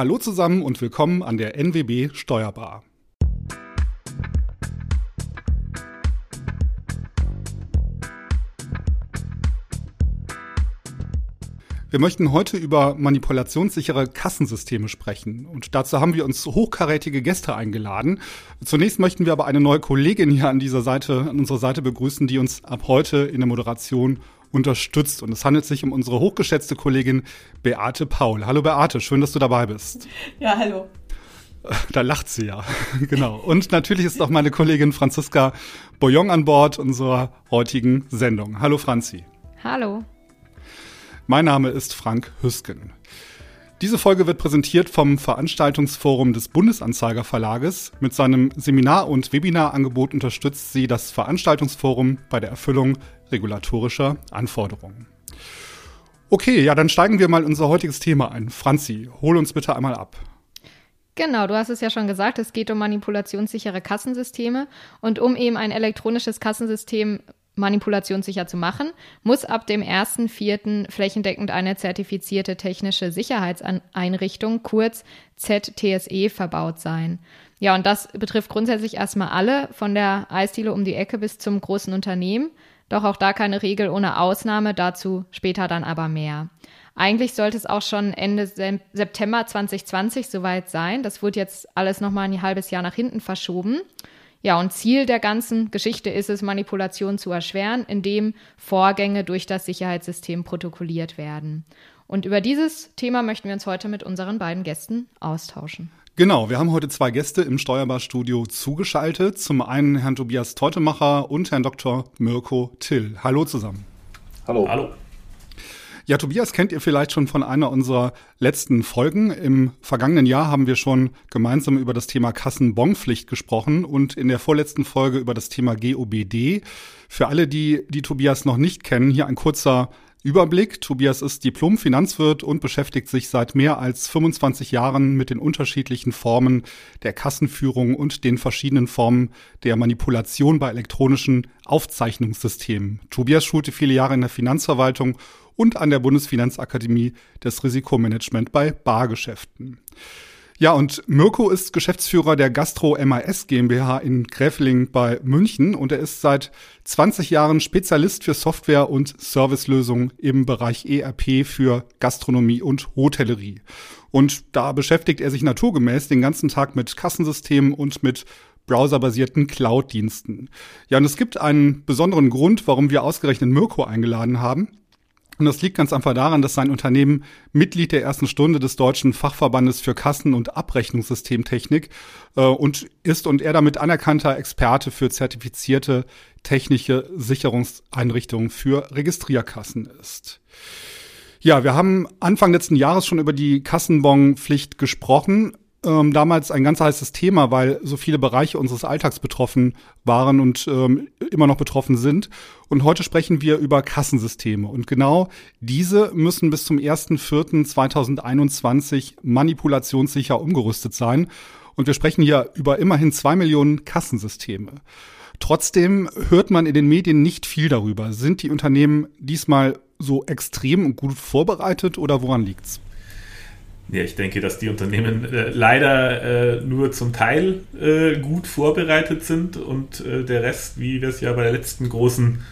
Hallo zusammen und willkommen an der NWB Steuerbar. Wir möchten heute über manipulationssichere Kassensysteme sprechen. Und dazu haben wir uns hochkarätige Gäste eingeladen. Zunächst möchten wir aber eine neue Kollegin hier an dieser Seite, an unserer Seite begrüßen, die uns ab heute in der Moderation unterstützt. Und es handelt sich um unsere hochgeschätzte Kollegin Beate Paul. Hallo Beate, schön, dass du dabei bist. Ja, hallo. Da lacht sie ja, genau. Und natürlich ist auch meine Kollegin Franziska Boyong an Bord unserer heutigen Sendung. Hallo Franzi. Hallo. Mein Name ist Frank Hüsken. Diese Folge wird präsentiert vom Veranstaltungsforum des Bundesanzeiger Verlages. Mit seinem Seminar- und Webinarangebot unterstützt sie das Veranstaltungsforum bei der Erfüllung regulatorischer Anforderungen. Okay, ja, dann steigen wir mal unser heutiges Thema ein. Franzi, hol uns bitte einmal ab. Genau, du hast es ja schon gesagt, es geht um manipulationssichere Kassensysteme und um eben ein elektronisches Kassensystem manipulationssicher zu machen, muss ab dem 1.4. flächendeckend eine zertifizierte technische Sicherheitseinrichtung, kurz ZTSE, verbaut sein. Ja, und das betrifft grundsätzlich erstmal alle, von der Eisdiele um die Ecke bis zum großen Unternehmen. Doch auch da keine Regel ohne Ausnahme, dazu später dann aber mehr. Eigentlich sollte es auch schon Ende September 2020 soweit sein. Das wurde jetzt alles nochmal ein halbes Jahr nach hinten verschoben. Ja, und Ziel der ganzen Geschichte ist es, Manipulation zu erschweren, indem Vorgänge durch das Sicherheitssystem protokolliert werden. Und über dieses Thema möchten wir uns heute mit unseren beiden Gästen austauschen. Genau, wir haben heute zwei Gäste im Steuerbarstudio zugeschaltet. Zum einen Herrn Tobias Teutemacher und Herrn Dr. Mirko Till. Hallo zusammen. Hallo. Hallo. Ja, Tobias kennt ihr vielleicht schon von einer unserer letzten Folgen. Im vergangenen Jahr haben wir schon gemeinsam über das Thema Kassenbonpflicht gesprochen und in der vorletzten Folge über das Thema GOBD. Für alle, die, die Tobias noch nicht kennen, hier ein kurzer Überblick. Tobias ist Diplom-Finanzwirt und beschäftigt sich seit mehr als 25 Jahren mit den unterschiedlichen Formen der Kassenführung und den verschiedenen Formen der Manipulation bei elektronischen Aufzeichnungssystemen. Tobias schulte viele Jahre in der Finanzverwaltung und an der Bundesfinanzakademie des Risikomanagement bei Bargeschäften. Ja, und Mirko ist Geschäftsführer der Gastro MAS GmbH in Gräfeling bei München und er ist seit 20 Jahren Spezialist für Software- und Servicelösungen im Bereich ERP für Gastronomie und Hotellerie. Und da beschäftigt er sich naturgemäß den ganzen Tag mit Kassensystemen und mit browserbasierten Cloud-Diensten. Ja, und es gibt einen besonderen Grund, warum wir ausgerechnet Mirko eingeladen haben. Und das liegt ganz einfach daran, dass sein Unternehmen Mitglied der ersten Stunde des Deutschen Fachverbandes für Kassen- und Abrechnungssystemtechnik äh, und ist und er damit anerkannter Experte für zertifizierte technische Sicherungseinrichtungen für Registrierkassen ist. Ja, wir haben Anfang letzten Jahres schon über die Kassenbonpflicht gesprochen ähm, damals ein ganz heißes Thema, weil so viele Bereiche unseres Alltags betroffen waren und ähm, immer noch betroffen sind. Und heute sprechen wir über Kassensysteme. Und genau diese müssen bis zum 1.4.2021 manipulationssicher umgerüstet sein. Und wir sprechen hier über immerhin zwei Millionen Kassensysteme. Trotzdem hört man in den Medien nicht viel darüber. Sind die Unternehmen diesmal so extrem und gut vorbereitet oder woran liegt's? Ja, ich denke, dass die Unternehmen äh, leider äh, nur zum Teil äh, gut vorbereitet sind und äh, der Rest, wie wir es ja bei der letzten großen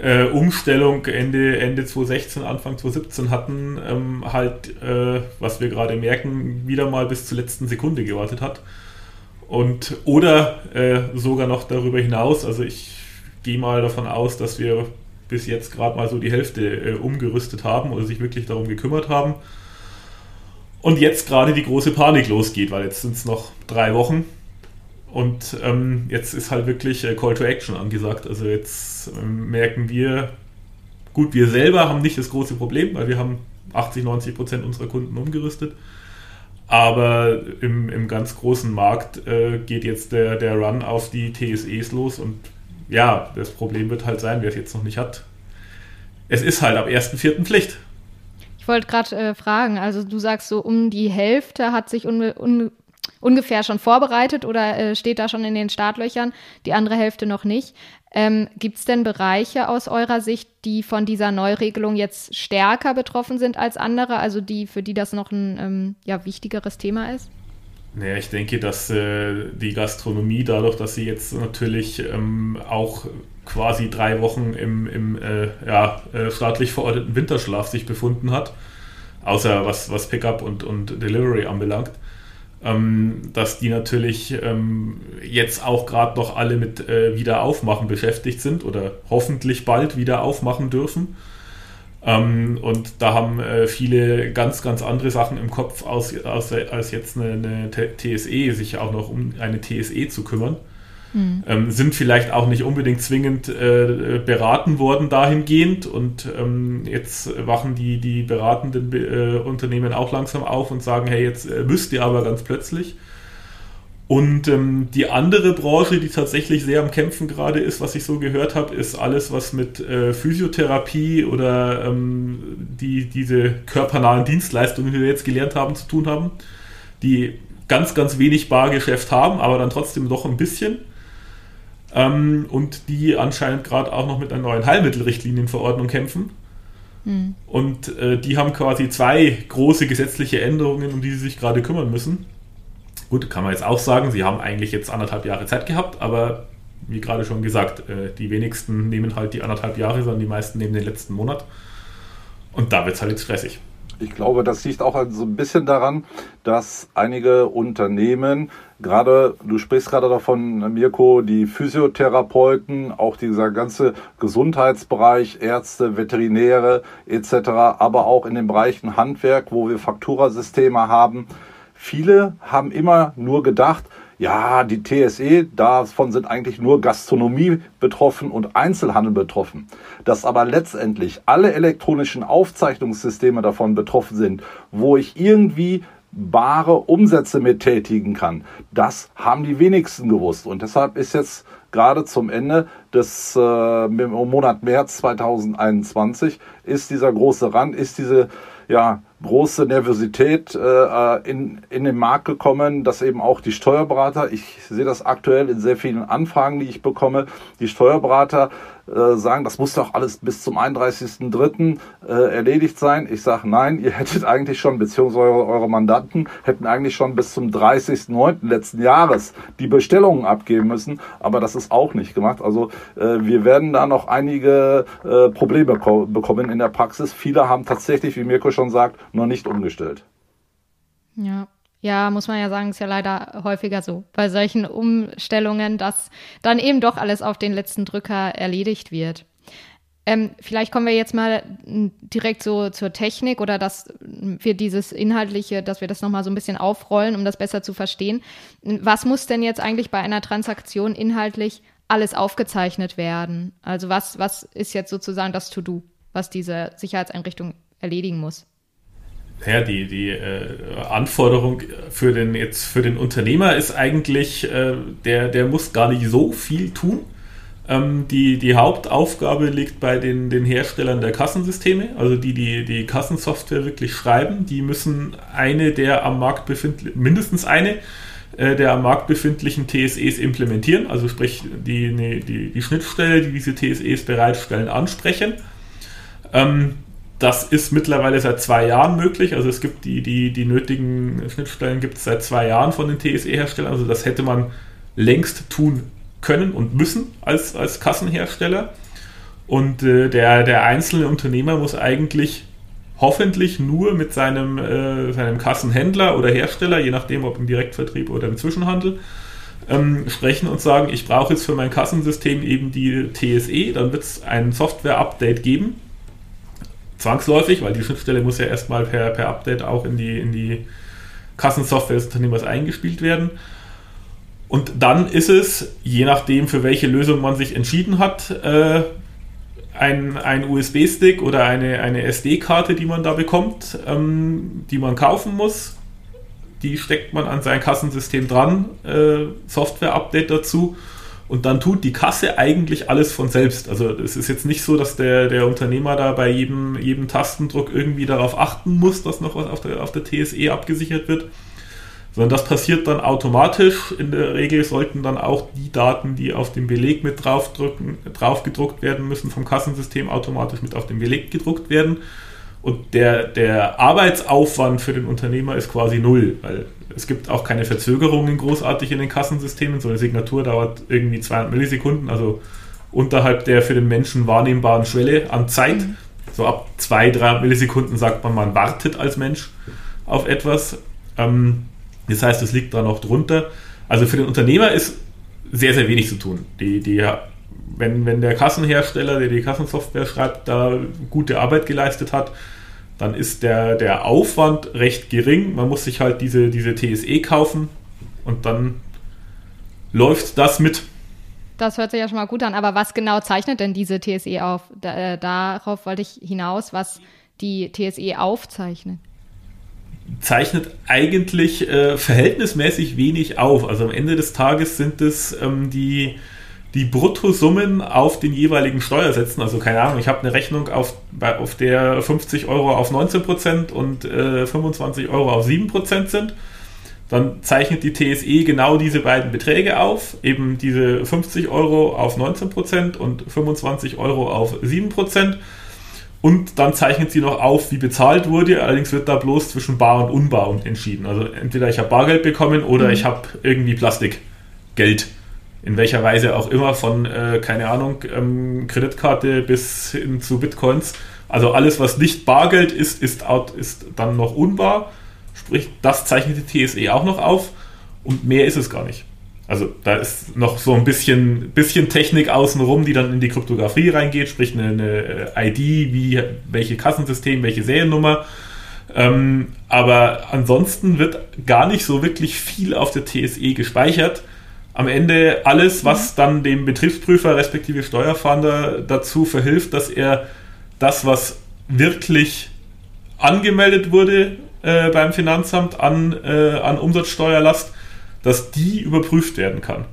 äh, Umstellung Ende, Ende 2016, Anfang 2017 hatten, ähm, halt, äh, was wir gerade merken, wieder mal bis zur letzten Sekunde gewartet hat. Und oder sogar noch darüber hinaus, also ich gehe mal davon aus, dass wir bis jetzt gerade mal so die Hälfte umgerüstet haben oder sich wirklich darum gekümmert haben und jetzt gerade die große Panik losgeht, weil jetzt sind es noch drei Wochen und ähm, jetzt ist halt wirklich äh, Call to Action angesagt. Also jetzt ähm, merken wir, gut, wir selber haben nicht das große Problem, weil wir haben 80, 90 Prozent unserer Kunden umgerüstet. Aber im, im ganz großen Markt äh, geht jetzt der, der Run auf die TSEs los und ja, das Problem wird halt sein, wer es jetzt noch nicht hat. Es ist halt ab 1.4. Pflicht. Ich wollte gerade äh, fragen, also du sagst so, um die Hälfte hat sich un, un, ungefähr schon vorbereitet oder äh, steht da schon in den Startlöchern, die andere Hälfte noch nicht. Ähm, Gibt es denn Bereiche aus eurer Sicht, die von dieser Neuregelung jetzt stärker betroffen sind als andere, also die, für die das noch ein ähm, ja, wichtigeres Thema ist? Naja, ich denke, dass äh, die Gastronomie dadurch, dass sie jetzt natürlich ähm, auch quasi drei Wochen im, im äh, ja, äh, staatlich verordneten Winterschlaf sich befunden hat, außer was, was Pickup und, und Delivery anbelangt, ähm, dass die natürlich ähm, jetzt auch gerade noch alle mit äh, Wiederaufmachen beschäftigt sind oder hoffentlich bald wieder aufmachen dürfen. Ähm, und da haben äh, viele ganz, ganz andere Sachen im Kopf, aus, aus, als jetzt eine, eine TSE, sich auch noch um eine TSE zu kümmern. Mhm. Ähm, sind vielleicht auch nicht unbedingt zwingend äh, beraten worden dahingehend und ähm, jetzt wachen die, die beratenden äh, Unternehmen auch langsam auf und sagen, hey, jetzt äh, müsst ihr aber ganz plötzlich. Und ähm, die andere Branche, die tatsächlich sehr am Kämpfen gerade ist, was ich so gehört habe, ist alles, was mit äh, Physiotherapie oder ähm, die, diese körpernahen Dienstleistungen, die wir jetzt gelernt haben, zu tun haben, die ganz, ganz wenig Bargeschäft haben, aber dann trotzdem doch ein bisschen. Ähm, und die anscheinend gerade auch noch mit einer neuen Heilmittelrichtlinienverordnung kämpfen. Hm. Und äh, die haben quasi zwei große gesetzliche Änderungen, um die sie sich gerade kümmern müssen. Gut, kann man jetzt auch sagen, sie haben eigentlich jetzt anderthalb Jahre Zeit gehabt, aber wie gerade schon gesagt, äh, die wenigsten nehmen halt die anderthalb Jahre, sondern die meisten nehmen den letzten Monat. Und da wird es halt jetzt stressig. Ich glaube, das liegt auch so ein bisschen daran, dass einige Unternehmen, gerade, du sprichst gerade davon, Mirko, die Physiotherapeuten, auch dieser ganze Gesundheitsbereich, Ärzte, Veterinäre etc., aber auch in den Bereichen Handwerk, wo wir Fakturasysteme haben, Viele haben immer nur gedacht, ja, die TSE, davon sind eigentlich nur Gastronomie betroffen und Einzelhandel betroffen. Dass aber letztendlich alle elektronischen Aufzeichnungssysteme davon betroffen sind, wo ich irgendwie bare Umsätze mit tätigen kann, das haben die wenigsten gewusst. Und deshalb ist jetzt gerade zum Ende des äh, Monat März 2021 ist dieser große Rand, ist diese ja, große Nervosität äh, in, in den Markt gekommen, dass eben auch die Steuerberater, ich sehe das aktuell in sehr vielen Anfragen, die ich bekomme, die Steuerberater äh, sagen, das muss doch alles bis zum 31.03. Äh, erledigt sein. Ich sage, nein, ihr hättet eigentlich schon, beziehungsweise eure, eure Mandanten hätten eigentlich schon bis zum 30.09. letzten Jahres die Bestellungen abgeben müssen, aber das ist auch nicht gemacht. Also äh, wir werden da noch einige äh, Probleme bekommen in der Praxis. Viele haben tatsächlich, wie Mirko schon sagt, noch nicht umgestellt. Ja. Ja, muss man ja sagen, ist ja leider häufiger so bei solchen Umstellungen, dass dann eben doch alles auf den letzten Drücker erledigt wird. Ähm, vielleicht kommen wir jetzt mal direkt so zur Technik oder dass wir dieses Inhaltliche, dass wir das nochmal so ein bisschen aufrollen, um das besser zu verstehen. Was muss denn jetzt eigentlich bei einer Transaktion inhaltlich alles aufgezeichnet werden? Also was, was ist jetzt sozusagen das To-Do, was diese Sicherheitseinrichtung erledigen muss? Ja, die, die äh, Anforderung für den, jetzt für den Unternehmer ist eigentlich, äh, der, der muss gar nicht so viel tun. Ähm, die, die Hauptaufgabe liegt bei den, den Herstellern der Kassensysteme, also die, die die Kassensoftware wirklich schreiben. Die müssen eine der am Markt befindlichen, mindestens eine äh, der am Markt befindlichen TSEs implementieren, also sprich die, ne, die, die Schnittstelle, die diese TSEs bereitstellen, ansprechen. Ähm, das ist mittlerweile seit zwei Jahren möglich. Also es gibt die, die, die nötigen Schnittstellen gibt es seit zwei Jahren von den TSE-Herstellern. Also das hätte man längst tun können und müssen als, als Kassenhersteller. Und äh, der, der einzelne Unternehmer muss eigentlich hoffentlich nur mit seinem, äh, seinem Kassenhändler oder Hersteller, je nachdem ob im Direktvertrieb oder im Zwischenhandel, ähm, sprechen und sagen, ich brauche jetzt für mein Kassensystem eben die TSE, dann wird es ein Software-Update geben zwangsläufig, weil die Schnittstelle muss ja erstmal per, per Update auch in die, in die Kassensoftware des Unternehmers eingespielt werden. Und dann ist es, je nachdem, für welche Lösung man sich entschieden hat, äh, ein, ein USB-Stick oder eine, eine SD-Karte, die man da bekommt, ähm, die man kaufen muss. Die steckt man an sein Kassensystem dran, äh, Software-Update dazu und dann tut die Kasse eigentlich alles von selbst. Also es ist jetzt nicht so, dass der, der Unternehmer da bei jedem, jedem Tastendruck irgendwie darauf achten muss, dass noch was auf der, auf der TSE abgesichert wird, sondern das passiert dann automatisch. In der Regel sollten dann auch die Daten, die auf dem Beleg mit draufdrücken, drauf gedruckt werden müssen, vom Kassensystem automatisch mit auf dem Beleg gedruckt werden. Und der, der Arbeitsaufwand für den Unternehmer ist quasi null, weil es gibt auch keine Verzögerungen großartig in den Kassensystemen. So eine Signatur dauert irgendwie 200 Millisekunden, also unterhalb der für den Menschen wahrnehmbaren Schwelle an Zeit. Mhm. So ab 2, 3 Millisekunden sagt man, man wartet als Mensch auf etwas. Ähm, das heißt, es liegt da noch drunter. Also für den Unternehmer ist sehr, sehr wenig zu tun. Die, die, wenn, wenn der Kassenhersteller, der die Kassensoftware schreibt, da gute Arbeit geleistet hat, dann ist der, der Aufwand recht gering. Man muss sich halt diese, diese TSE kaufen und dann läuft das mit. Das hört sich ja schon mal gut an, aber was genau zeichnet denn diese TSE auf? Da, äh, darauf wollte ich hinaus, was die TSE aufzeichnet. Zeichnet eigentlich äh, verhältnismäßig wenig auf. Also am Ende des Tages sind es ähm, die, die Bruttosummen auf den jeweiligen Steuersätzen. Also keine Ahnung, ich habe eine Rechnung auf, auf der 50 Euro auf 19% und äh, 25 Euro auf 7% sind. Dann zeichnet die TSE genau diese beiden Beträge auf, eben diese 50 Euro auf 19% und 25 Euro auf 7%. Und dann zeichnet sie noch auf, wie bezahlt wurde. Allerdings wird da bloß zwischen Bar und Unbar entschieden. Also entweder ich habe Bargeld bekommen oder mhm. ich habe irgendwie Plastikgeld in welcher Weise auch immer, von, äh, keine Ahnung, ähm, Kreditkarte bis hin zu Bitcoins. Also alles, was nicht Bargeld ist, ist, out, ist dann noch unbar. Sprich, das zeichnet die TSE auch noch auf und mehr ist es gar nicht. Also da ist noch so ein bisschen, bisschen Technik außenrum, die dann in die Kryptographie reingeht, sprich eine, eine äh, ID, wie, welche Kassensystem, welche Seriennummer. Ähm, aber ansonsten wird gar nicht so wirklich viel auf der TSE gespeichert am Ende alles, was dann dem Betriebsprüfer respektive Steuerfahnder dazu verhilft, dass er das, was wirklich angemeldet wurde äh, beim Finanzamt an, äh, an Umsatzsteuerlast, dass die überprüft werden kann.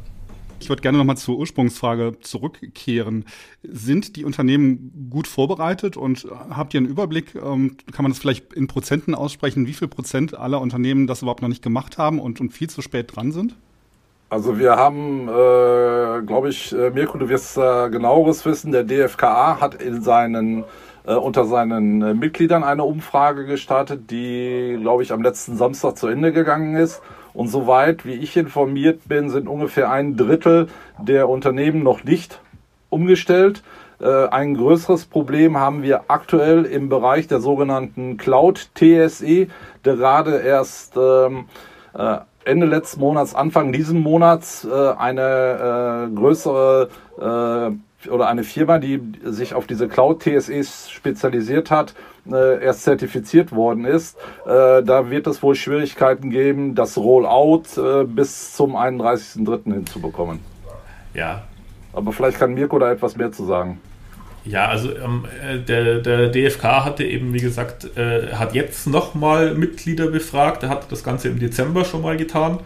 Ich würde gerne nochmal zur Ursprungsfrage zurückkehren. Sind die Unternehmen gut vorbereitet und habt ihr einen Überblick? Ähm, kann man das vielleicht in Prozenten aussprechen, wie viel Prozent aller Unternehmen das überhaupt noch nicht gemacht haben und, und viel zu spät dran sind? Also wir haben, äh, glaube ich, äh, Mirko, du wirst äh, genaueres wissen, der DFKA hat in seinen äh, unter seinen äh, Mitgliedern eine Umfrage gestartet, die, glaube ich, am letzten Samstag zu Ende gegangen ist. Und soweit, wie ich informiert bin, sind ungefähr ein Drittel der Unternehmen noch nicht umgestellt. Äh, ein größeres Problem haben wir aktuell im Bereich der sogenannten Cloud TSE, gerade erst ähm, äh, Ende letzten Monats, Anfang diesen Monats äh, eine äh, größere äh, oder eine Firma, die sich auf diese Cloud TSEs spezialisiert hat, äh, erst zertifiziert worden ist. Äh, da wird es wohl Schwierigkeiten geben, das Rollout äh, bis zum 31.03. hinzubekommen. Ja. Aber vielleicht kann Mirko da etwas mehr zu sagen. Ja, also ähm, äh, der, der DFK hatte eben, wie gesagt, äh, hat jetzt nochmal Mitglieder befragt. Er hat das Ganze im Dezember schon mal getan.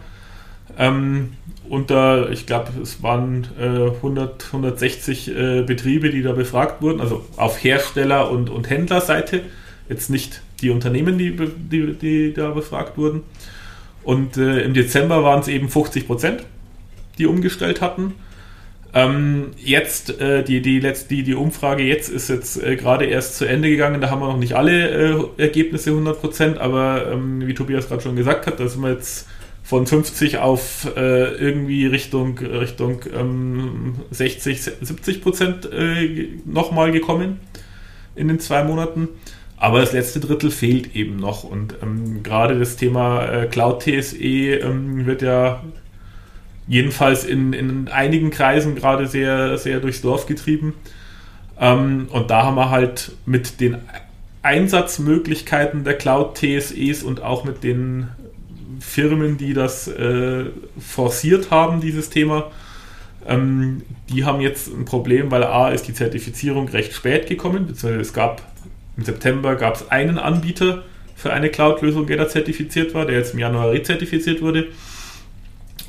Ähm, unter, ich glaube, es waren äh, 100, 160 äh, Betriebe, die da befragt wurden, also auf Hersteller- und, und Händlerseite. Jetzt nicht die Unternehmen, die, die, die da befragt wurden. Und äh, im Dezember waren es eben 50 Prozent, die umgestellt hatten. Ähm, jetzt, äh, die, die, letzt, die, die Umfrage jetzt ist jetzt äh, gerade erst zu Ende gegangen, da haben wir noch nicht alle äh, Ergebnisse 100%, aber ähm, wie Tobias gerade schon gesagt hat, da sind wir jetzt von 50 auf äh, irgendwie Richtung, Richtung ähm, 60, 70 Prozent äh, nochmal gekommen in den zwei Monaten. Aber das letzte Drittel fehlt eben noch. Und ähm, gerade das Thema äh, Cloud TSE ähm, wird ja jedenfalls in, in einigen Kreisen gerade sehr, sehr durchs Dorf getrieben. Ähm, und da haben wir halt mit den Einsatzmöglichkeiten der Cloud-TSEs und auch mit den Firmen, die das äh, forciert haben, dieses Thema, ähm, die haben jetzt ein Problem, weil A ist die Zertifizierung recht spät gekommen, beziehungsweise es gab im September gab es einen Anbieter für eine Cloud-Lösung, der da zertifiziert war, der jetzt im Januar rezertifiziert wurde.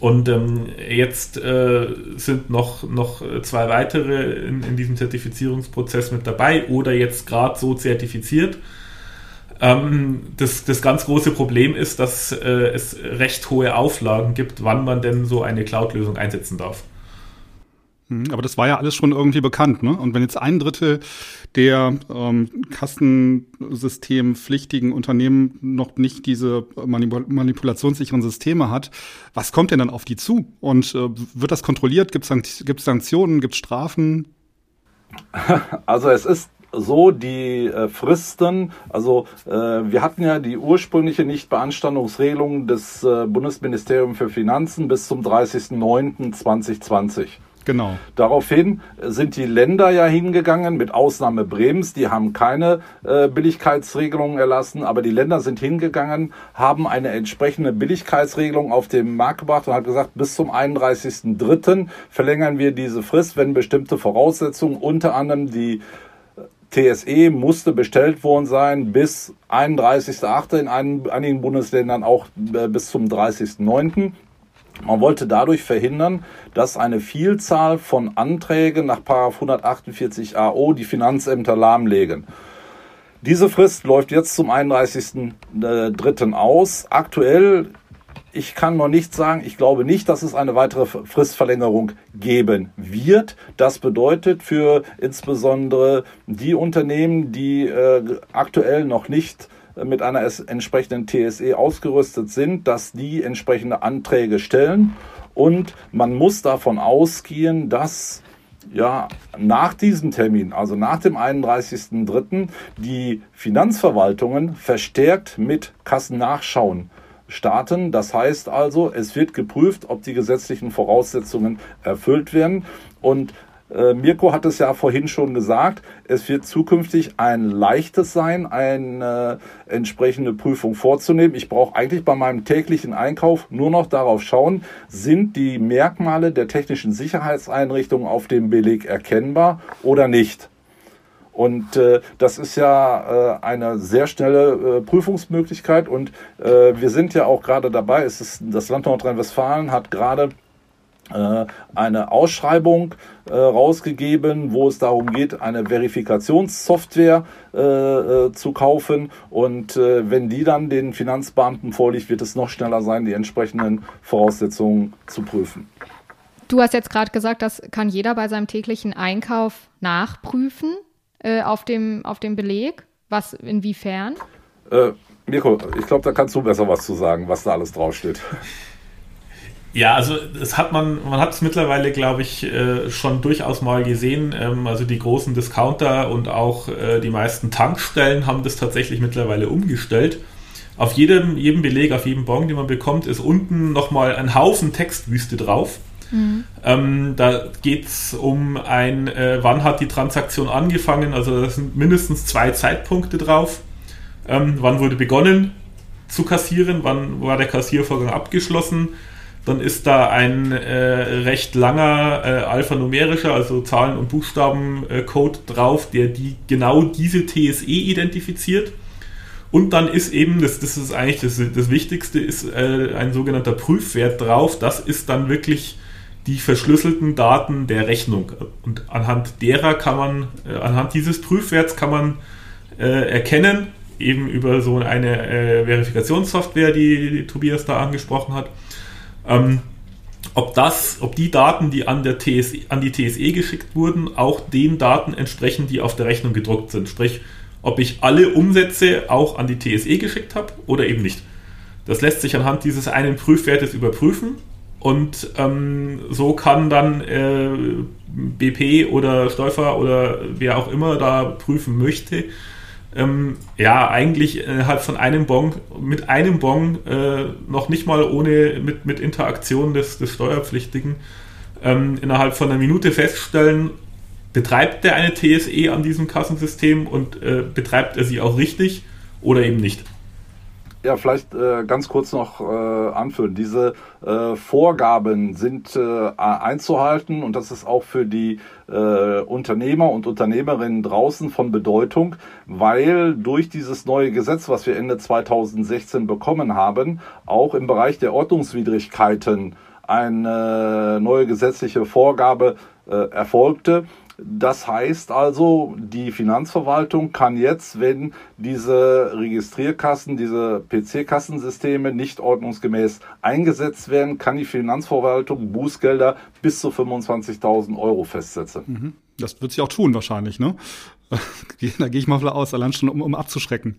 Und ähm, jetzt äh, sind noch, noch zwei weitere in, in diesem Zertifizierungsprozess mit dabei oder jetzt gerade so zertifiziert. Ähm, das, das ganz große Problem ist, dass äh, es recht hohe Auflagen gibt, wann man denn so eine Cloud-Lösung einsetzen darf. Hm, aber das war ja alles schon irgendwie bekannt, ne? Und wenn jetzt ein Drittel der ähm, kassensystempflichtigen Unternehmen noch nicht diese manipul manipulationssicheren Systeme hat, was kommt denn dann auf die zu? Und äh, wird das kontrolliert? Gibt es Sanktionen? Gibt es Strafen? Also es ist so die äh, Fristen, also äh, wir hatten ja die ursprüngliche Nichtbeanstandungsregelung des äh, Bundesministeriums für Finanzen bis zum 30.09.2020. Genau. Daraufhin sind die Länder ja hingegangen, mit Ausnahme Bremens, die haben keine äh, Billigkeitsregelungen erlassen, aber die Länder sind hingegangen, haben eine entsprechende Billigkeitsregelung auf den Markt gebracht und hat gesagt, bis zum 31.03. verlängern wir diese Frist, wenn bestimmte Voraussetzungen, unter anderem die äh, TSE musste bestellt worden sein bis 31.08. in einigen Bundesländern auch äh, bis zum 30.09. Man wollte dadurch verhindern, dass eine Vielzahl von Anträgen nach 148 AO die Finanzämter lahmlegen. Diese Frist läuft jetzt zum 31.03. aus. Aktuell, ich kann noch nicht sagen, ich glaube nicht, dass es eine weitere Fristverlängerung geben wird. Das bedeutet für insbesondere die Unternehmen, die äh, aktuell noch nicht mit einer entsprechenden TSE ausgerüstet sind, dass die entsprechende Anträge stellen. Und man muss davon ausgehen, dass ja, nach diesem Termin, also nach dem 31.03., die Finanzverwaltungen verstärkt mit Kassennachschauen starten. Das heißt also, es wird geprüft, ob die gesetzlichen Voraussetzungen erfüllt werden. Und äh, Mirko hat es ja vorhin schon gesagt, es wird zukünftig ein leichtes sein, eine äh, entsprechende Prüfung vorzunehmen. Ich brauche eigentlich bei meinem täglichen Einkauf nur noch darauf schauen, sind die Merkmale der technischen Sicherheitseinrichtungen auf dem Beleg erkennbar oder nicht. Und äh, das ist ja äh, eine sehr schnelle äh, Prüfungsmöglichkeit. Und äh, wir sind ja auch gerade dabei, es ist, das Land Nordrhein-Westfalen hat gerade äh, eine Ausschreibung äh, rausgegeben, wo es darum geht, eine Verifikationssoftware äh, äh, zu kaufen. Und äh, wenn die dann den Finanzbeamten vorliegt, wird es noch schneller sein, die entsprechenden Voraussetzungen zu prüfen. Du hast jetzt gerade gesagt, das kann jeder bei seinem täglichen Einkauf nachprüfen äh, auf, dem, auf dem Beleg. Was, inwiefern? Mirko, ich glaube, da kannst du besser was zu sagen, was da alles draufsteht. Ja, also das hat man, man hat es mittlerweile, glaube ich, äh, schon durchaus mal gesehen. Ähm, also die großen Discounter und auch äh, die meisten Tankstellen haben das tatsächlich mittlerweile umgestellt. Auf jedem, jedem Beleg, auf jedem Bon, den man bekommt, ist unten nochmal ein Haufen Textwüste drauf. Mhm. Ähm, da geht es um ein, äh, wann hat die Transaktion angefangen, also da sind mindestens zwei Zeitpunkte drauf. Ähm, wann wurde begonnen zu kassieren, wann war der Kassiervorgang abgeschlossen dann ist da ein äh, recht langer äh, alphanumerischer, also Zahlen- und Buchstaben-Code äh, drauf, der die, genau diese TSE identifiziert. Und dann ist eben, das, das ist eigentlich das, das Wichtigste, ist äh, ein sogenannter Prüfwert drauf. Das ist dann wirklich die verschlüsselten Daten der Rechnung. Und anhand derer kann man, äh, anhand dieses Prüfwerts kann man äh, erkennen, eben über so eine Verifikationssoftware, die, die Tobias da angesprochen hat, ähm, ob das, ob die Daten, die an, der TSE, an die TSE geschickt wurden, auch den Daten entsprechen, die auf der Rechnung gedruckt sind. Sprich, ob ich alle Umsätze auch an die TSE geschickt habe oder eben nicht. Das lässt sich anhand dieses einen Prüfwertes überprüfen und ähm, so kann dann äh, BP oder Steufer oder wer auch immer da prüfen möchte, ähm, ja, eigentlich innerhalb von einem Bon, mit einem Bon, äh, noch nicht mal ohne, mit, mit Interaktion des, des Steuerpflichtigen, ähm, innerhalb von einer Minute feststellen, betreibt der eine TSE an diesem Kassensystem und äh, betreibt er sie auch richtig oder eben nicht. Ja, vielleicht äh, ganz kurz noch äh, anführen. Diese äh, Vorgaben sind äh, einzuhalten und das ist auch für die äh, Unternehmer und Unternehmerinnen draußen von Bedeutung, weil durch dieses neue Gesetz, was wir Ende 2016 bekommen haben, auch im Bereich der Ordnungswidrigkeiten eine neue gesetzliche Vorgabe äh, erfolgte Das heißt also, die Finanzverwaltung kann jetzt, wenn diese Registrierkassen, diese PC-Kassensysteme nicht ordnungsgemäß eingesetzt werden, kann die Finanzverwaltung Bußgelder bis zu 25.000 Euro festsetzen. Mhm. Das wird sie auch tun wahrscheinlich, ne? da gehe ich mal aus, allein schon um, um abzuschrecken.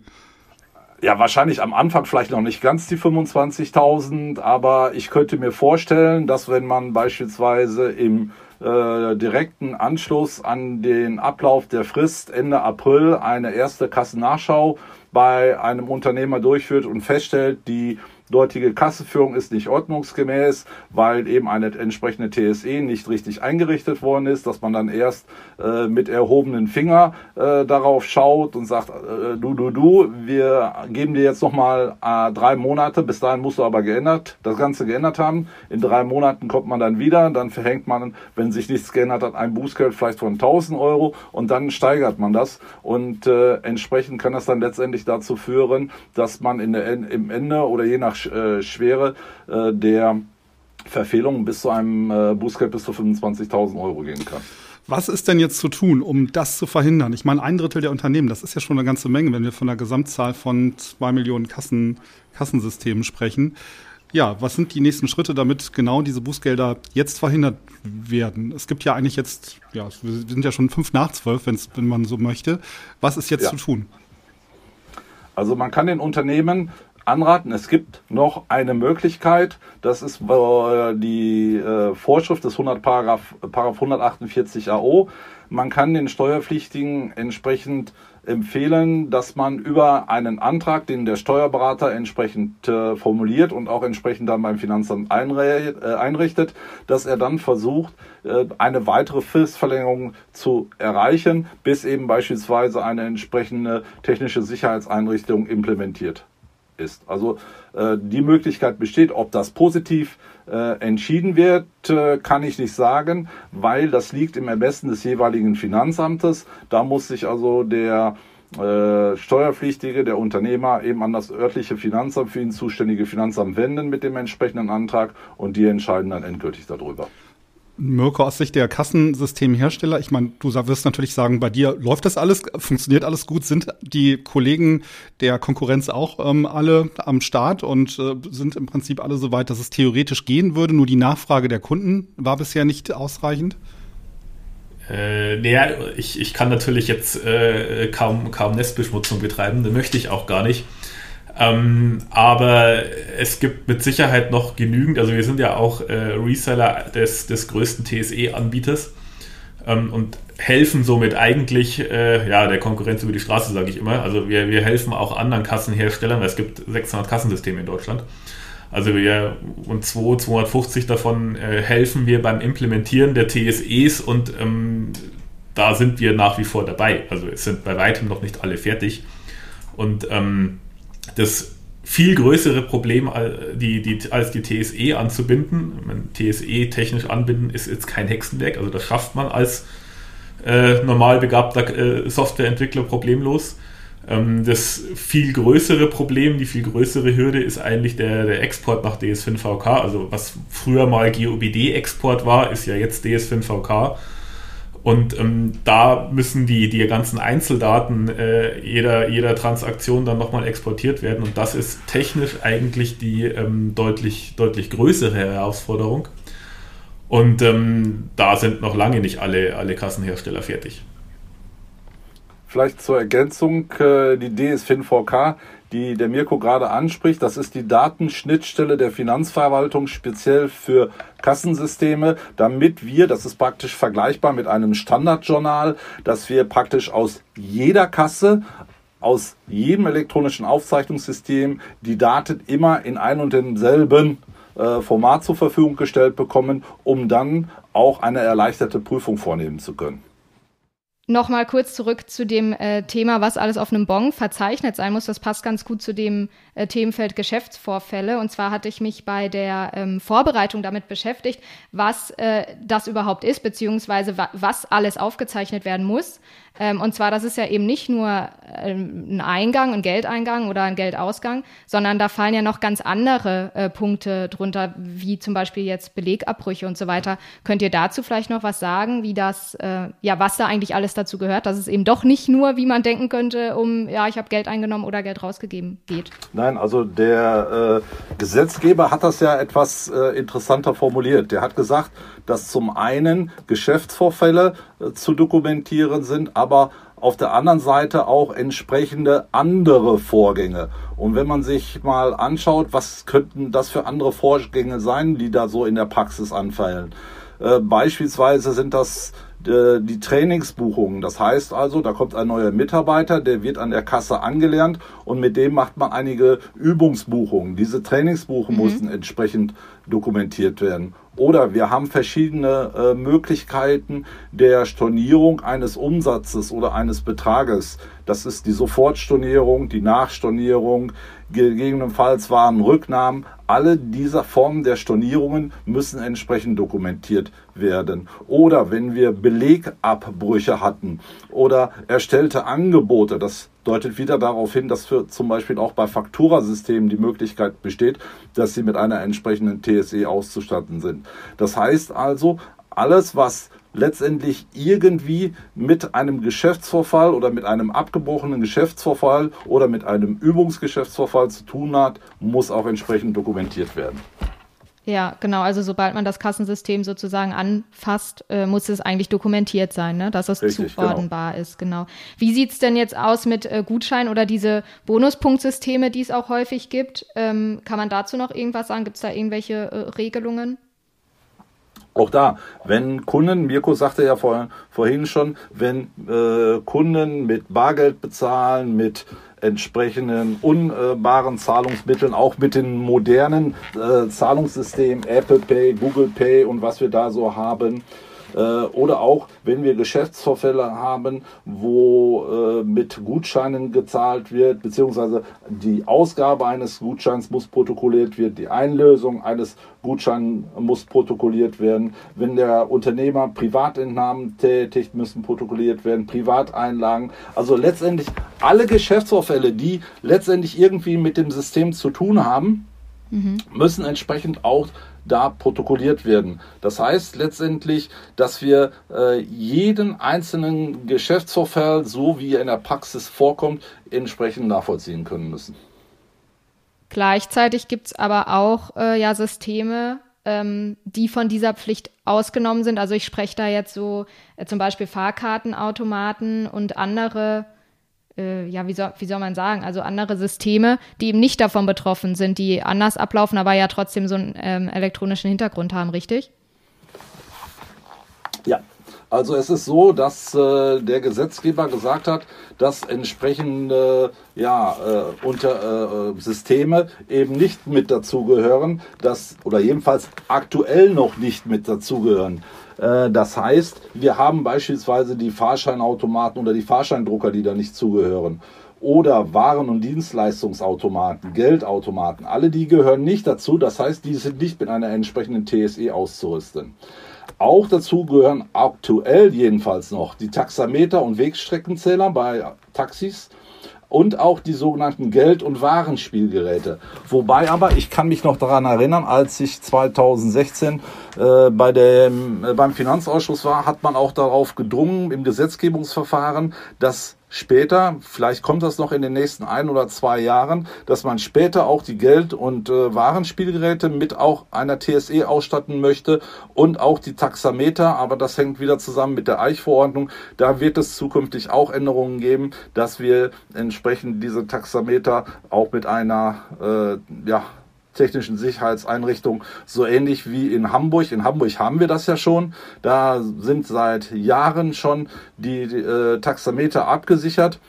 Ja, wahrscheinlich am Anfang vielleicht noch nicht ganz die 25.000, aber ich könnte mir vorstellen, dass wenn man beispielsweise im äh, direkten Anschluss an den Ablauf der Frist Ende April eine erste Kassennachschau bei einem Unternehmer durchführt und feststellt, die dortige Kasseführung ist nicht ordnungsgemäß, weil eben eine entsprechende TSE nicht richtig eingerichtet worden ist, dass man dann erst äh, mit erhobenen Finger äh, darauf schaut und sagt, äh, du, du, du, wir geben dir jetzt nochmal äh, drei Monate, bis dahin musst du aber geändert, das Ganze geändert haben. In drei Monaten kommt man dann wieder, dann verhängt man, wenn sich nichts geändert hat, ein Bußgeld vielleicht von 1000 Euro und dann steigert man das und äh, entsprechend kann das dann letztendlich dazu führen, dass man in der, im Ende oder je nach äh, Schwere äh, der Verfehlung bis zu einem äh, Bußgeld bis zu 25.000 Euro gehen kann. Was ist denn jetzt zu tun, um das zu verhindern? Ich meine, ein Drittel der Unternehmen, das ist ja schon eine ganze Menge, wenn wir von der Gesamtzahl von zwei Millionen Kassen, Kassensystemen sprechen. Ja, was sind die nächsten Schritte, damit genau diese Bußgelder jetzt verhindert werden? Es gibt ja eigentlich jetzt, ja, wir sind ja schon fünf nach zwölf, wenn man so möchte. Was ist jetzt ja. zu tun? Also man kann den Unternehmen anraten. Es gibt noch eine Möglichkeit, das ist äh, die äh, Vorschrift des 100 Paragraph, Paragraph 148 AO. Man kann den Steuerpflichtigen entsprechend empfehlen, dass man über einen Antrag, den der Steuerberater entsprechend äh, formuliert und auch entsprechend dann beim Finanzamt einrichtet, dass er dann versucht, eine weitere Fristverlängerung zu erreichen, bis eben beispielsweise eine entsprechende technische Sicherheitseinrichtung implementiert ist. Also äh, die Möglichkeit besteht, ob das positiv äh, entschieden wird, äh, kann ich nicht sagen, weil das liegt im Ermessen des jeweiligen Finanzamtes. Da muss sich also der äh, Steuerpflichtige, der Unternehmer eben an das örtliche Finanzamt für ihn zuständige Finanzamt wenden mit dem entsprechenden Antrag und die entscheiden dann endgültig darüber. Mirko, aus Sicht der Kassensystemhersteller, ich meine, du wirst natürlich sagen, bei dir läuft das alles, funktioniert alles gut, sind die Kollegen der Konkurrenz auch ähm, alle am Start und äh, sind im Prinzip alle so weit, dass es theoretisch gehen würde, nur die Nachfrage der Kunden war bisher nicht ausreichend? Äh, naja, ich, ich kann natürlich jetzt äh, kaum, kaum Nestbeschmutzung betreiben, das möchte ich auch gar nicht. Ähm, aber es gibt mit Sicherheit noch genügend, also wir sind ja auch äh, Reseller des, des größten TSE-Anbieters ähm, und helfen somit eigentlich äh, ja, der Konkurrenz über die Straße, sage ich immer. Also wir, wir helfen auch anderen Kassenherstellern, weil es gibt 600 Kassensysteme in Deutschland. Also wir und 2, 250 davon äh, helfen wir beim Implementieren der TSEs und ähm, da sind wir nach wie vor dabei. Also es sind bei weitem noch nicht alle fertig. Und ähm, das viel größere Problem die, die, als die TSE anzubinden. Meine, TSE technisch anbinden ist jetzt kein Hexenwerk, also das schafft man als äh, normal begabter äh, Softwareentwickler problemlos. Ähm, das viel größere Problem, die viel größere Hürde ist eigentlich der, der Export nach DS5VK. Also was früher mal GOBD-Export war, ist ja jetzt DS5VK. Und ähm, da müssen die, die ganzen Einzeldaten äh, jeder, jeder Transaktion dann nochmal exportiert werden. Und das ist technisch eigentlich die ähm, deutlich, deutlich größere Herausforderung. Und ähm, da sind noch lange nicht alle, alle Kassenhersteller fertig. Vielleicht zur Ergänzung, äh, die DSFIN-VK die der Mirko gerade anspricht. Das ist die Datenschnittstelle der Finanzverwaltung speziell für Kassensysteme, damit wir, das ist praktisch vergleichbar mit einem Standardjournal, dass wir praktisch aus jeder Kasse aus jedem elektronischen Aufzeichnungssystem die Daten immer in ein und demselben äh, Format zur Verfügung gestellt bekommen, um dann auch eine erleichterte Prüfung vornehmen zu können. Nochmal kurz zurück zu dem äh, Thema, was alles auf einem Bon verzeichnet sein muss. Das passt ganz gut zu dem äh, Themenfeld Geschäftsvorfälle. Und zwar hatte ich mich bei der ähm, Vorbereitung damit beschäftigt, was äh, das überhaupt ist, beziehungsweise wa was alles aufgezeichnet werden muss. Ähm, und zwar, das ist ja eben nicht nur ähm, ein Eingang, ein Geldeingang oder ein Geldausgang, sondern da fallen ja noch ganz andere äh, Punkte drunter, wie zum Beispiel jetzt Belegabbrüche und so weiter. Könnt ihr dazu vielleicht noch was sagen, wie das, äh, ja, was da eigentlich alles dazu gehört, dass es eben doch nicht nur, wie man denken könnte, um, ja, ich habe Geld eingenommen oder Geld rausgegeben geht? Nein, also der äh, Gesetzgeber hat das ja etwas äh, interessanter formuliert. Der hat gesagt, dass zum einen Geschäftsvorfälle äh, zu dokumentieren sind, aber auf der anderen Seite auch entsprechende andere Vorgänge. Und wenn man sich mal anschaut, was könnten das für andere Vorgänge sein, die da so in der Praxis anfallen. Äh, beispielsweise sind das die Trainingsbuchungen. Das heißt also, da kommt ein neuer Mitarbeiter, der wird an der Kasse angelernt und mit dem macht man einige Übungsbuchungen. Diese Trainingsbuchungen mhm. mussten entsprechend dokumentiert werden. Oder wir haben verschiedene äh, Möglichkeiten der Stornierung eines Umsatzes oder eines Betrages. Das ist die Sofortstornierung, die Nachstornierung, gegebenenfalls Warenrücknahmen. Alle dieser Formen der Stornierungen müssen entsprechend dokumentiert werden. Oder wenn wir Belegabbrüche hatten oder erstellte Angebote, das deutet wieder darauf hin, dass für zum Beispiel auch bei Fakturasystemen die Möglichkeit besteht, dass sie mit einer entsprechenden TSE auszustatten sind. Das heißt also, alles, was letztendlich irgendwie mit einem Geschäftsvorfall oder mit einem abgebrochenen Geschäftsvorfall oder mit einem Übungsgeschäftsvorfall zu tun hat, muss auch entsprechend dokumentiert werden. Ja, genau. Also sobald man das Kassensystem sozusagen anfasst, äh, muss es eigentlich dokumentiert sein, ne? dass es Richtig, zuordnbar genau. ist. Genau. Wie sieht es denn jetzt aus mit äh, Gutschein oder diese Bonuspunktsysteme, die es auch häufig gibt? Ähm, kann man dazu noch irgendwas sagen? Gibt es da irgendwelche äh, Regelungen? Auch da, wenn Kunden, Mirko sagte ja vor, vorhin schon, wenn äh, Kunden mit Bargeld bezahlen, mit entsprechenden unbaren Zahlungsmitteln, auch mit den modernen äh, Zahlungssystemen Apple Pay, Google Pay und was wir da so haben, oder auch, wenn wir Geschäftsvorfälle haben, wo äh, mit Gutscheinen gezahlt wird, beziehungsweise die Ausgabe eines Gutscheins muss protokolliert werden, die Einlösung eines Gutscheins muss protokolliert werden. Wenn der Unternehmer Privatentnahmen tätigt, müssen protokolliert werden, Privateinlagen. Also letztendlich alle Geschäftsvorfälle, die letztendlich irgendwie mit dem System zu tun haben, mhm. müssen entsprechend auch da protokolliert werden. Das heißt letztendlich, dass wir äh, jeden einzelnen Geschäftsvorfall, so wie er in der Praxis vorkommt, entsprechend nachvollziehen können müssen. Gleichzeitig gibt es aber auch äh, ja Systeme, ähm, die von dieser Pflicht ausgenommen sind. Also ich spreche da jetzt so äh, zum Beispiel Fahrkartenautomaten und andere äh, ja, wie soll, wie soll man sagen, also andere Systeme, die eben nicht davon betroffen sind, die anders ablaufen, aber ja trotzdem so einen ähm, elektronischen Hintergrund haben, richtig? Ja, also es ist so, dass äh, der Gesetzgeber gesagt hat, dass entsprechende ja, äh, unter, äh, Systeme eben nicht mit dazugehören, dass oder jedenfalls aktuell noch nicht mit dazugehören. Äh, das heißt, wir haben beispielsweise die Fahrscheinautomaten oder die Fahrscheindrucker, die da nicht zugehören. Oder Waren- und Dienstleistungsautomaten, Geldautomaten, alle die gehören nicht dazu. Das heißt, die sind nicht mit einer entsprechenden TSE auszurüsten. Auch dazu gehören aktuell jedenfalls noch die Taxameter und Wegstreckenzähler bei Taxis und auch die sogenannten Geld- und Warenspielgeräte. Wobei aber, ich kann mich noch daran erinnern, als ich 2016 äh, bei dem, äh, beim Finanzausschuss war, hat man auch darauf gedrungen im Gesetzgebungsverfahren, dass später, vielleicht kommt das noch in den nächsten ein oder zwei Jahren, dass man später auch die Geld- und äh, Warenspielgeräte mit auch einer TSE ausstatten möchte und auch die Taxameter, aber das hängt wieder zusammen mit der Eichverordnung. Da wird es zukünftig auch Änderungen geben, dass wir entsprechend diese Taxameter auch mit einer äh, ja, technischen Sicherheitseinrichtung so ähnlich wie in Hamburg. In Hamburg haben wir das ja schon. Da sind seit Jahren schon die, die äh, Taxameter abgesichert.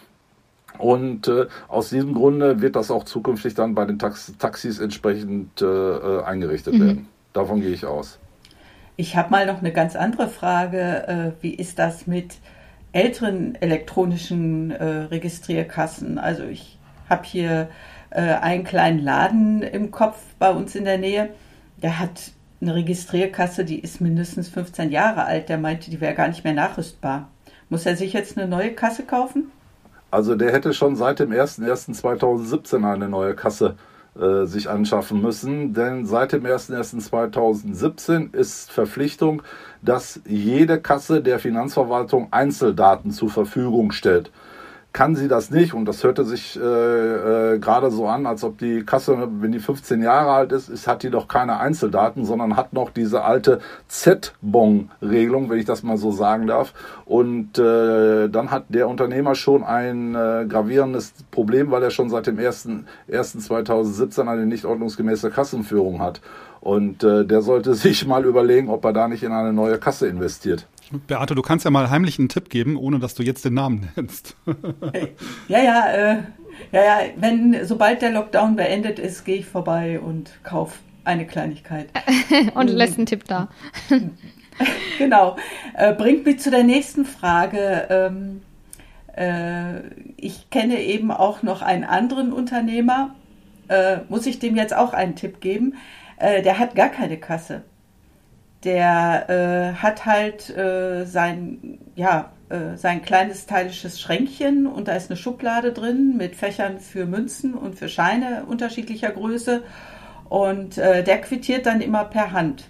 Und äh, aus diesem Grunde wird das auch zukünftig dann bei den Tax Taxis entsprechend äh, äh eingerichtet mhm. werden. Davon gehe ich aus. Ich habe mal noch eine ganz andere Frage. Äh, wie ist das mit älteren elektronischen äh, Registrierkassen? Also ich habe hier äh, einen kleinen Laden im Kopf bei uns in der Nähe. Der hat eine Registrierkasse, die ist mindestens 15 Jahre alt. Der meinte, die wäre gar nicht mehr nachrüstbar. Muss er sich jetzt eine neue Kasse kaufen? Also der hätte schon seit dem 01.01.2017 eine neue Kasse äh, sich anschaffen müssen, denn seit dem 01.01.2017 ist Verpflichtung, dass jede Kasse der Finanzverwaltung Einzeldaten zur Verfügung stellt kann sie das nicht. Und das hörte sich äh, äh, gerade so an, als ob die Kasse, wenn die 15 Jahre alt ist, ist, hat die doch keine Einzeldaten, sondern hat noch diese alte Z-Bon-Regelung, wenn ich das mal so sagen darf. Und äh, dann hat der Unternehmer schon ein äh, gravierendes Problem, weil er schon seit dem 1.1.2017 eine nicht ordnungsgemäße Kassenführung hat. Und äh, der sollte sich mal überlegen, ob er da nicht in eine neue Kasse investiert. Beate, du kannst ja mal heimlich einen Tipp geben, ohne dass du jetzt den Namen nennst. ja, ja, äh, ja, ja, wenn, sobald der Lockdown beendet ist, gehe ich vorbei und kaufe eine Kleinigkeit. und lässt einen Tipp da. genau. Äh, bringt mich zu der nächsten Frage. Ähm, äh, ich kenne eben auch noch einen anderen Unternehmer. Äh, muss ich dem jetzt auch einen Tipp geben? Äh, der hat gar keine Kasse der äh, hat halt äh, sein, ja, äh, sein kleines teilisches Schränkchen und da ist eine Schublade drin mit Fächern für Münzen und für Scheine unterschiedlicher Größe und äh, der quittiert dann immer per Hand.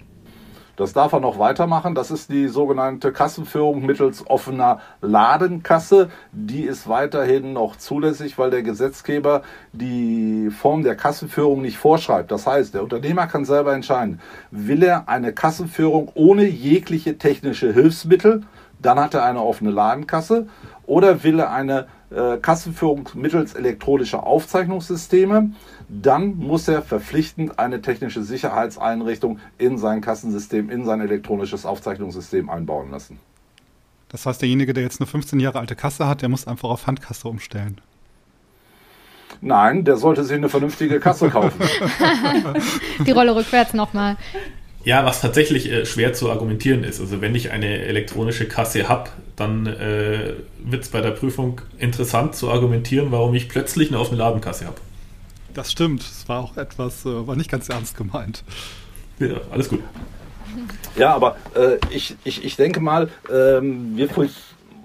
Das darf er noch weitermachen. Das ist die sogenannte Kassenführung mittels offener Ladenkasse. Die ist weiterhin noch zulässig, weil der Gesetzgeber die Form der Kassenführung nicht vorschreibt. Das heißt, der Unternehmer kann selber entscheiden, will er eine Kassenführung ohne jegliche technische Hilfsmittel, dann hat er eine offene Ladenkasse, oder will er eine Kassenführung mittels elektronischer Aufzeichnungssysteme, dann muss er verpflichtend eine technische Sicherheitseinrichtung in sein Kassensystem, in sein elektronisches Aufzeichnungssystem einbauen lassen. Das heißt, derjenige, der jetzt eine 15 Jahre alte Kasse hat, der muss einfach auf Handkasse umstellen. Nein, der sollte sich eine vernünftige Kasse kaufen. Die Rolle rückwärts nochmal. Ja, was tatsächlich äh, schwer zu argumentieren ist. Also wenn ich eine elektronische Kasse habe, dann äh, wird es bei der Prüfung interessant zu argumentieren, warum ich plötzlich eine offene Ladenkasse habe. Das stimmt. Es war auch etwas, äh, war nicht ganz ernst gemeint. Ja, alles gut. Ja, aber äh, ich, ich, ich denke mal, ähm, wir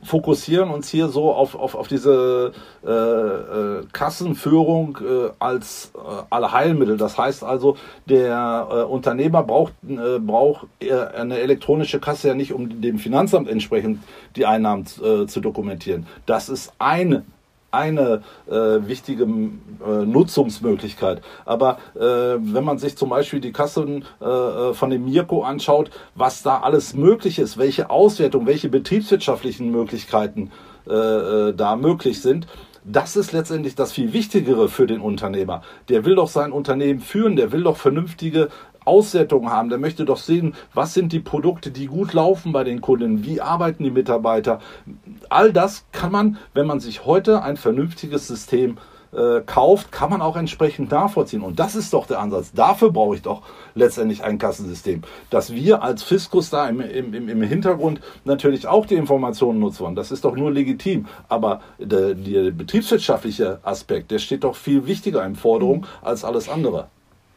fokussieren uns hier so auf, auf, auf diese äh, äh, Kassenführung äh, als äh, Allheilmittel. Das heißt also, der äh, Unternehmer braucht, äh, braucht eine elektronische Kasse ja nicht, um dem Finanzamt entsprechend die Einnahmen äh, zu dokumentieren. Das ist eine eine äh, wichtige äh, Nutzungsmöglichkeit. Aber äh, wenn man sich zum Beispiel die Kassen äh, äh, von dem Mirko anschaut, was da alles möglich ist, welche Auswertung, welche betriebswirtschaftlichen Möglichkeiten äh, da möglich sind, das ist letztendlich das viel Wichtigere für den Unternehmer. Der will doch sein Unternehmen führen, der will doch vernünftige Auswertung haben. Der möchte doch sehen, was sind die Produkte, die gut laufen bei den Kunden, wie arbeiten die Mitarbeiter. All das kann man, wenn man sich heute ein vernünftiges System äh, kauft, kann man auch entsprechend nachvollziehen. Und das ist doch der Ansatz. Dafür brauche ich doch letztendlich ein Kassensystem. Dass wir als Fiskus da im, im, im Hintergrund natürlich auch die Informationen nutzen wollen, das ist doch nur legitim. Aber der, der betriebswirtschaftliche Aspekt, der steht doch viel wichtiger in Forderung als alles andere.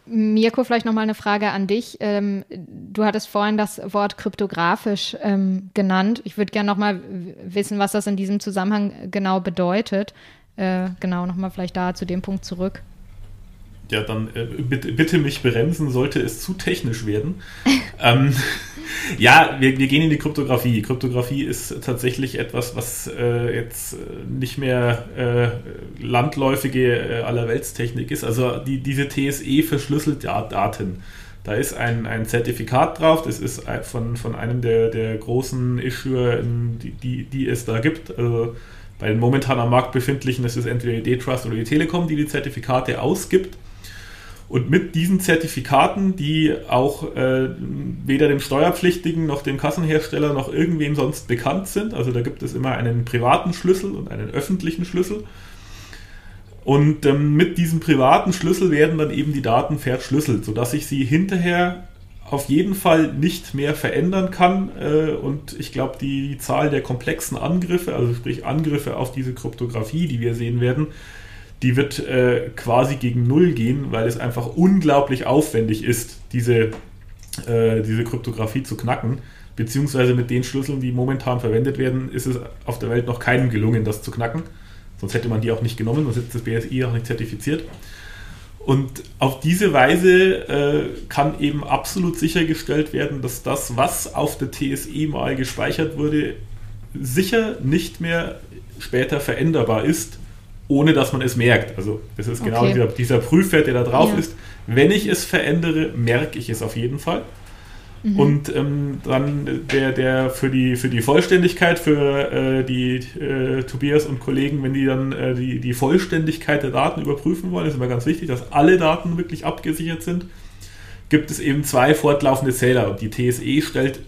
Mirko, vielleicht nochmal eine Frage an dich. Ähm, du hattest vorhin das Wort kryptografisch ähm, genannt. Ich würde gerne nochmal wissen, was das in diesem Zusammenhang genau bedeutet. Äh, genau, nochmal vielleicht da zu dem Punkt zurück. Ja, dann äh, bitte, bitte, mich bremsen, sollte es zu technisch werden. ähm, ja, wir, wir, gehen in die Kryptographie. Kryptographie ist tatsächlich etwas, was äh, jetzt nicht mehr äh, landläufige äh, Allerweltstechnik ist. Also die, diese TSE verschlüsselt ja Daten. Da ist ein, ein Zertifikat drauf, das ist von, von einem der, der großen Issuer, die, die, die es da gibt. Also bei den momentan am Markt befindlichen ist es entweder die D-Trust oder die Telekom, die die Zertifikate ausgibt. Und mit diesen Zertifikaten, die auch äh, weder dem Steuerpflichtigen noch dem Kassenhersteller noch irgendwem sonst bekannt sind, also da gibt es immer einen privaten Schlüssel und einen öffentlichen Schlüssel. Und ähm, mit diesem privaten Schlüssel werden dann eben die Daten verschlüsselt, sodass ich sie hinterher auf jeden Fall nicht mehr verändern kann. Äh, und ich glaube, die Zahl der komplexen Angriffe, also sprich Angriffe auf diese Kryptographie, die wir sehen werden, die wird äh, quasi gegen Null gehen, weil es einfach unglaublich aufwendig ist, diese, äh, diese Kryptographie zu knacken. Beziehungsweise mit den Schlüsseln, die momentan verwendet werden, ist es auf der Welt noch keinem gelungen, das zu knacken. Sonst hätte man die auch nicht genommen, sonst hätte das BSI auch nicht zertifiziert. Und auf diese Weise äh, kann eben absolut sichergestellt werden, dass das, was auf der TSE mal gespeichert wurde, sicher nicht mehr später veränderbar ist, ohne dass man es merkt. Also das ist genau okay. dieser, dieser, Prüfwert, der da drauf ja. ist. Wenn ich es verändere, merke ich es auf jeden Fall. Mhm. Und ähm, dann der, der für die, für die Vollständigkeit, für äh, die äh, Tobias und Kollegen, wenn die dann äh, die, die Vollständigkeit der Daten überprüfen wollen, ist immer ganz wichtig, dass alle Daten wirklich abgesichert sind, gibt es eben zwei fortlaufende Zähler. Und die TSE stellt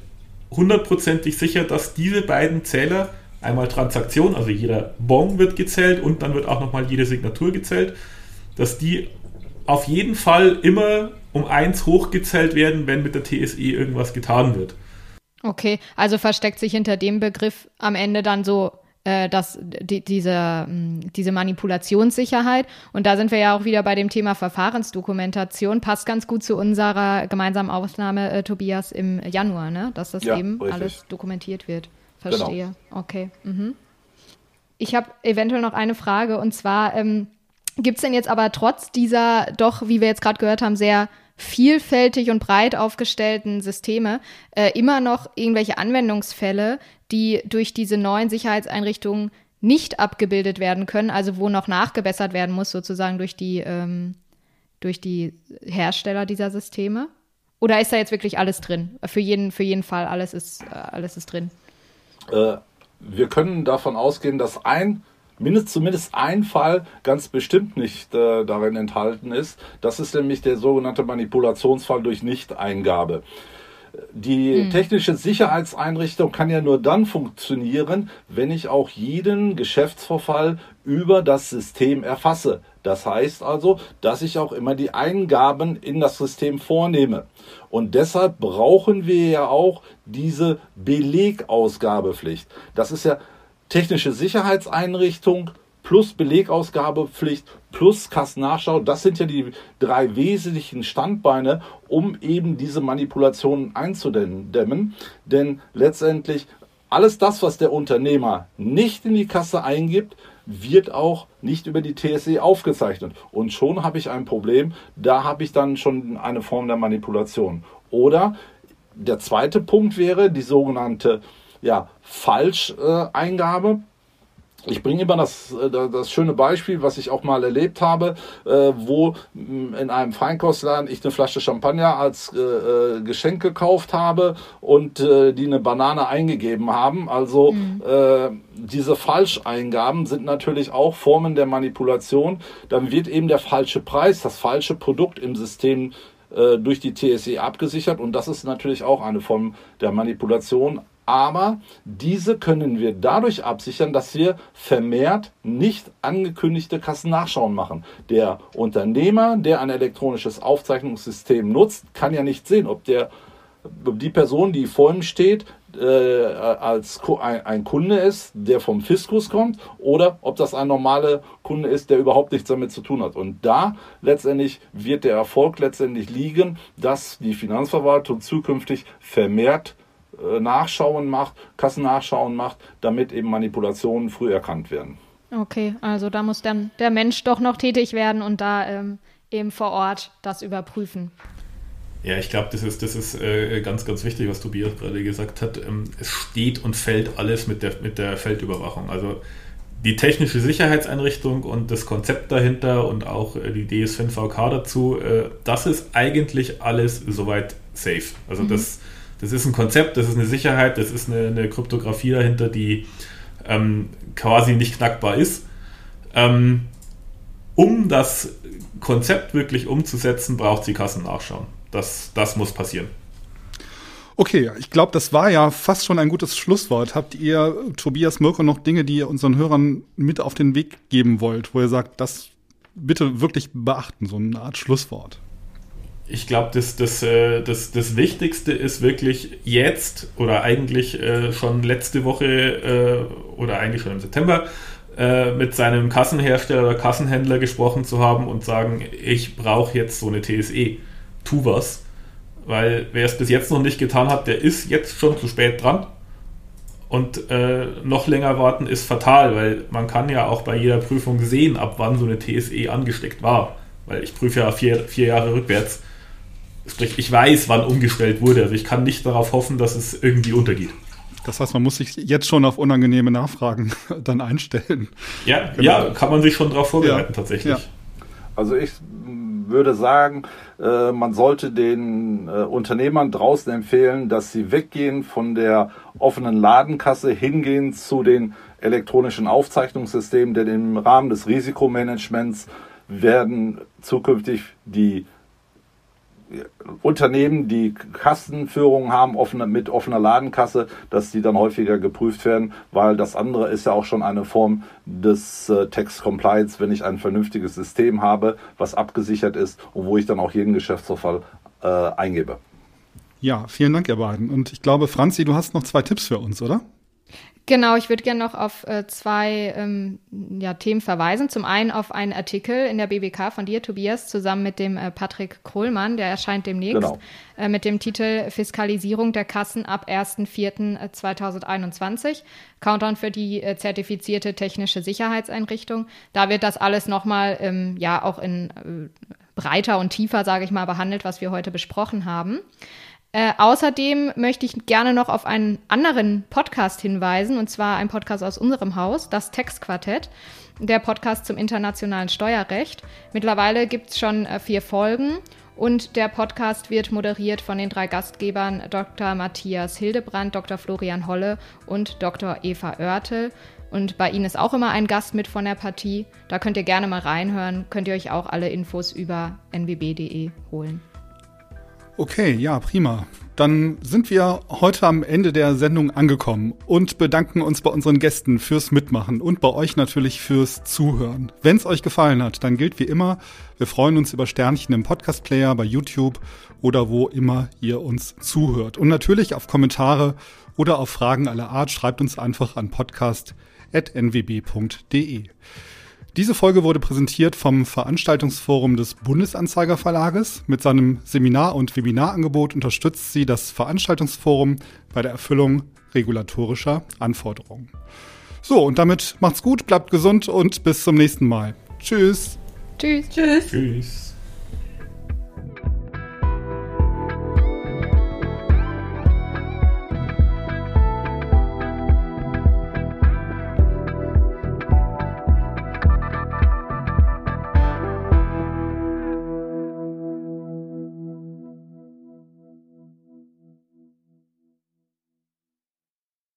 hundertprozentig sicher, dass diese beiden Zähler einmal Transaktion, also jeder Bon wird gezählt und dann wird auch nochmal jede Signatur gezählt, dass die auf jeden Fall immer um eins hochgezählt werden, wenn mit der TSE irgendwas getan wird. Okay, also versteckt sich hinter dem Begriff am Ende dann so äh, dass die, diese, hm, diese Manipulationssicherheit. Und da sind wir ja auch wieder bei dem Thema Verfahrensdokumentation. Passt ganz gut zu unserer gemeinsamen Aufnahme, äh, Tobias, im Januar, ne? dass das ja, eben richtig. alles dokumentiert wird. Verstehe. Genau. Okay. Mhm. Ich habe eventuell noch eine Frage und zwar ähm, gibt es denn jetzt aber trotz dieser doch, wie wir jetzt gerade gehört haben, sehr vielfältig und breit aufgestellten Systeme äh, immer noch irgendwelche Anwendungsfälle, die durch diese neuen Sicherheitseinrichtungen nicht abgebildet werden können, also wo noch nachgebessert werden muss, sozusagen durch die, ähm, durch die Hersteller dieser Systeme? Oder ist da jetzt wirklich alles drin? Für jeden, für jeden Fall, alles ist, äh, alles ist drin. Äh, wir können davon ausgehen, dass ein mindestens zumindest ein Fall ganz bestimmt nicht äh, darin enthalten ist. Das ist nämlich der sogenannte Manipulationsfall durch Nichteingabe. Die hm. technische Sicherheitseinrichtung kann ja nur dann funktionieren, wenn ich auch jeden Geschäftsvorfall über das System erfasse. Das heißt also, dass ich auch immer die Eingaben in das System vornehme. Und deshalb brauchen wir ja auch diese Belegausgabepflicht. Das ist ja technische Sicherheitseinrichtung plus Belegausgabepflicht plus Kassennachschau. Das sind ja die drei wesentlichen Standbeine, um eben diese Manipulationen einzudämmen. Denn letztendlich alles das, was der Unternehmer nicht in die Kasse eingibt, wird auch nicht über die TSE aufgezeichnet. Und schon habe ich ein Problem. Da habe ich dann schon eine Form der Manipulation. Oder der zweite Punkt wäre die sogenannte ja, Falscheingabe. Ich bringe immer das, äh, das schöne Beispiel, was ich auch mal erlebt habe, äh, wo mm, in einem Feinkostladen ich eine Flasche Champagner als äh, Geschenk gekauft habe und die eine Banane eingegeben haben. Also mhm. diese Falscheingaben sind natürlich auch Formen der Manipulation. Dann wird eben der falsche Preis, das falsche Produkt im System durch die TSE abgesichert und das ist natürlich auch eine Form der Manipulation aber diese können wir dadurch absichern, dass wir vermehrt nicht angekündigte Kassennachschauen machen. Der Unternehmer, der ein elektronisches Aufzeichnungssystem nutzt, kann ja nicht sehen, ob der die Person, die vor ihm steht, äh, als ein, ein, Kunde ist, der vom Fiskus kommt, oder ob das ein normaler Kunde ist, der überhaupt nichts damit zu tun hat. Und da letztendlich wird der Erfolg letztendlich liegen, dass die Finanzverwaltung zukünftig vermehrt Nachschauen macht, Kassennachschauen macht, damit eben Manipulationen früh erkannt werden. Okay, also da muss dann der Mensch doch noch tätig werden und da ähm, eben vor Ort das überprüfen. Ja, ich glaube, das ist, das ist äh, ganz, ganz wichtig, was Tobias gerade gesagt hat. Ähm, es steht und fällt alles mit der, mit der Feldüberwachung. Also die technische Sicherheitseinrichtung und das Konzept dahinter und auch äh, die DS5VK dazu, äh, das ist eigentlich alles soweit safe. Also mhm. das das ist ein Konzept, das ist eine Sicherheit, das ist eine, eine Kryptographie dahinter, die ähm, quasi nicht knackbar ist. Ähm, um das Konzept wirklich umzusetzen, braucht sie Kassennachschauen. Das, das muss passieren. Okay, ich glaube, das war ja fast schon ein gutes Schlusswort. Habt ihr, Tobias Mirko, noch Dinge, die ihr unseren Hörern mit auf den Weg geben wollt, wo ihr sagt, das bitte wirklich beachten, so eine Art Schlusswort? Ich glaube, das, das, äh, das, das Wichtigste ist wirklich jetzt oder eigentlich äh, schon letzte Woche äh, oder eigentlich schon im September mit seinem Kassenhersteller oder Kassenhändler gesprochen zu haben und sagen, ich brauche jetzt so eine TSE. Tu was. Weil wer es bis jetzt noch nicht getan hat, der ist jetzt schon zu spät dran. Und äh, noch länger warten ist fatal, weil man kann ja auch bei jeder Prüfung sehen, ab wann so eine TSE angesteckt war. Weil ich prüfe ja vier, vier Jahre rückwärts. Sprich, ich weiß, wann umgestellt wurde. Also ich kann nicht darauf hoffen, dass es irgendwie untergeht. Das heißt, man muss sich jetzt schon auf unangenehme Nachfragen dann einstellen. Ja, genau. ja kann man sich schon darauf vorbereiten ja, tatsächlich. Ja. Also ich würde sagen, äh, man sollte den äh, Unternehmern draußen empfehlen, dass sie weggehen von der offenen Ladenkasse hingehen zu den elektronischen Aufzeichnungssystemen, denn im Rahmen des Risikomanagements werden zukünftig die Unternehmen, die Kassenführungen haben offene, mit offener Ladenkasse, dass die dann häufiger geprüft werden, weil das andere ist ja auch schon eine Form des äh, Tax Compliance, wenn ich ein vernünftiges System habe, was abgesichert ist und wo ich dann auch jeden Geschäftsvorfall äh, eingebe. Ja, vielen Dank, ihr beiden. Und ich glaube, Franzi, du hast noch zwei Tipps für uns, oder? Genau, ich würde gerne noch auf äh, zwei ähm, ja, Themen verweisen. Zum einen auf einen Artikel in der BBK von dir, Tobias, zusammen mit dem äh, Patrick Kohlmann, der erscheint demnächst, genau. äh, mit dem Titel Fiskalisierung der Kassen ab 1.4.2021, Countdown für die äh, zertifizierte technische Sicherheitseinrichtung. Da wird das alles nochmal ähm, ja auch in äh, breiter und tiefer, sage ich mal, behandelt, was wir heute besprochen haben. Äh, außerdem möchte ich gerne noch auf einen anderen Podcast hinweisen, und zwar ein Podcast aus unserem Haus, das Textquartett, der Podcast zum internationalen Steuerrecht. Mittlerweile gibt es schon äh, vier Folgen und der Podcast wird moderiert von den drei Gastgebern Dr. Matthias Hildebrand, Dr. Florian Holle und Dr. Eva Oertel. Und bei Ihnen ist auch immer ein Gast mit von der Partie. Da könnt ihr gerne mal reinhören, könnt ihr euch auch alle Infos über nwb.de holen. Okay, ja, prima. Dann sind wir heute am Ende der Sendung angekommen und bedanken uns bei unseren Gästen fürs Mitmachen und bei euch natürlich fürs Zuhören. Wenn es euch gefallen hat, dann gilt wie immer, wir freuen uns über Sternchen im Podcast-Player, bei YouTube oder wo immer ihr uns zuhört. Und natürlich auf Kommentare oder auf Fragen aller Art schreibt uns einfach an podcast.nwb.de. Diese Folge wurde präsentiert vom Veranstaltungsforum des Bundesanzeigerverlages. Mit seinem Seminar- und Webinarangebot unterstützt sie das Veranstaltungsforum bei der Erfüllung regulatorischer Anforderungen. So, und damit macht's gut, bleibt gesund und bis zum nächsten Mal. Tschüss. Tschüss. Tschüss. Tschüss.